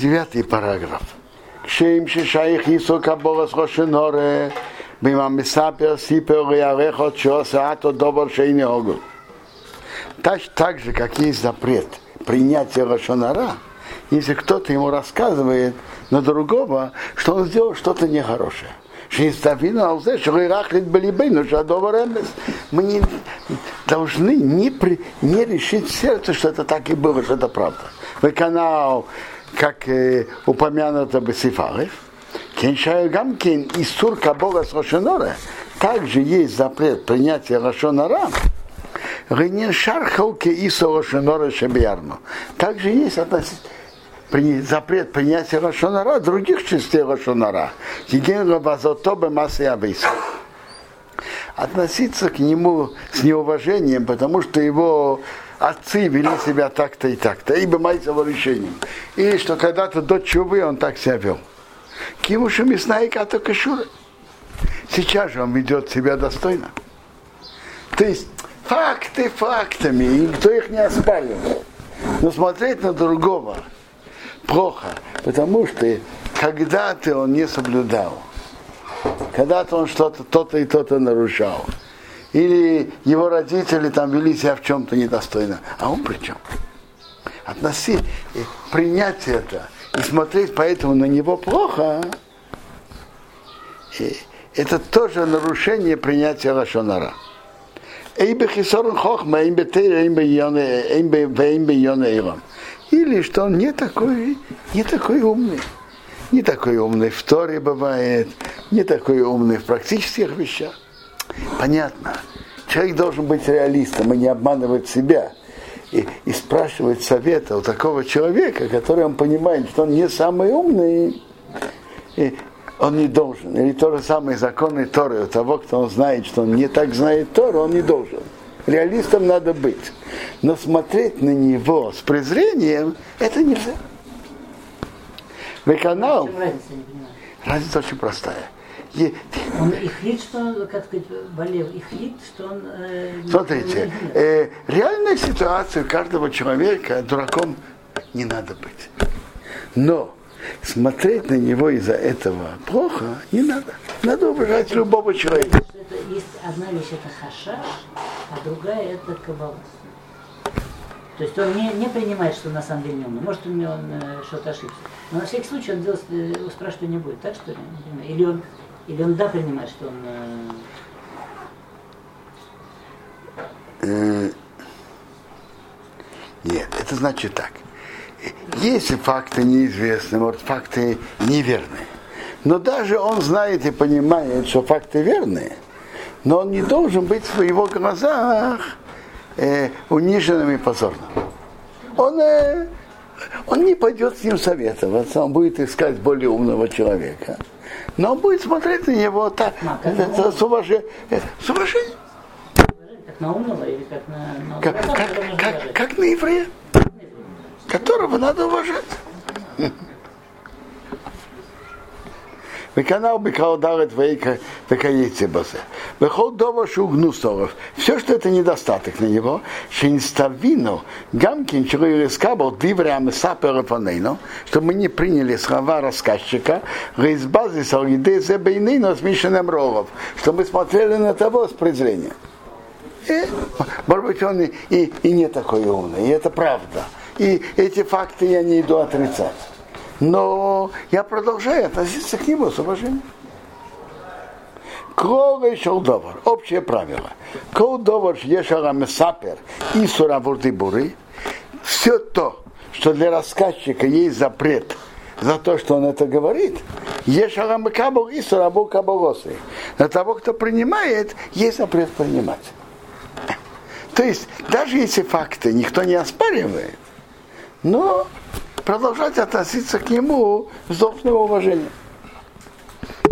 Девятый параграф. Кшеим шишаих Ису Каборас Рошеноре, Бима Мисапер Сипер Ярехот Шоса Ато Добр Шейни Огу. Так, же, как есть запрет принятия Рошонара, если кто-то ему рассказывает на другого, что он сделал что-то нехорошее. Мы не должны не, при, не решить сердце, что это так и было, что это правда. Вы канал, как э, упомянуто бы Сифарев, Кеншаю Гамкин и Сурка Бога с Рошенора, также есть запрет принятия Рошонара, Ренин Шархалке и Рошенора Шабиарну. Также есть относительно запрет принятия Рошонара других частей Рошонара. Относиться к нему с неуважением, потому что его отцы вели себя так-то и так-то, ибо майцево решением. Или что когда-то до чувы он так себя вел. Кимушу мясная ката кашура. Сейчас же он ведет себя достойно. То есть факты фактами, и никто их не оспаривает. Но смотреть на другого, плохо, потому что когда-то он не соблюдал, когда-то он что-то, то-то и то-то нарушал, или его родители там вели себя в чем-то недостойно, а он при чем? Относить, принять это и смотреть поэтому на него плохо, и это тоже нарушение принятия йоне или что он не такой, не такой умный. Не такой умный в Торе бывает, не такой умный в практических вещах. Понятно. Человек должен быть реалистом и не обманывать себя. И, и спрашивать совета у такого человека, который он понимает, что он не самый умный, и он не должен. Или то же самое законы Торы у того, кто он знает, что он не так знает Тору, он не должен. Реалистом надо быть. Но смотреть на него с презрением, это нельзя. Веканал. Разница очень простая. Он ихлит, что, как сказать, болел, ихлит, что он... Э, Смотрите, э, реальная ситуация каждого человека дураком не надо быть. Но смотреть на него из-за этого плохо не надо. Надо уважать любого человека. Это, есть одна вещь это хашаш, а другая это кабала. То есть он не, не принимает, что на самом деле не умный. Может, он, он э, что-то ошибся. Но на всякий случай он делает, э, спрашивать не будет, так что ли? Или он, или он да принимает, что он... Э... Нет, это значит так. Если факты неизвестны, может, факты неверные. Но даже он знает и понимает, что факты верные, но он не должен быть в его глазах э, униженным и позорным. Он, э, он не пойдет с ним советоваться, он будет искать более умного человека. Но он будет смотреть на него так, это, это, с, уважением, э, с уважением. Как на умного или как на, на как, как, как, как на еврея которого надо уважать. Веканал бекал дарит вейка векаете базе. Вехол дома шугнусоров. Все, что это недостаток на него, шинставину, гамкин чурискабл дивре амесапера панейно, что мы не приняли слова рассказчика, рейсбази саргиде зе бейнейно с Мишиным Рогов, что мы смотрели на того с презрением. И, может быть, он и, и, и не такой умный, и это правда. И эти факты я не иду отрицать. Но я продолжаю относиться к нему с уважением. Кровый шелдовар. Общее правило. Колдовар ешара месапер и суравурды буры. Все то, что для рассказчика есть запрет за то, что он это говорит, ешара мекабл и сурабу кабалосы. На того, кто принимает, есть запрет принимать. То есть, даже если факты никто не оспаривает, но продолжать относиться к нему с должным уважением.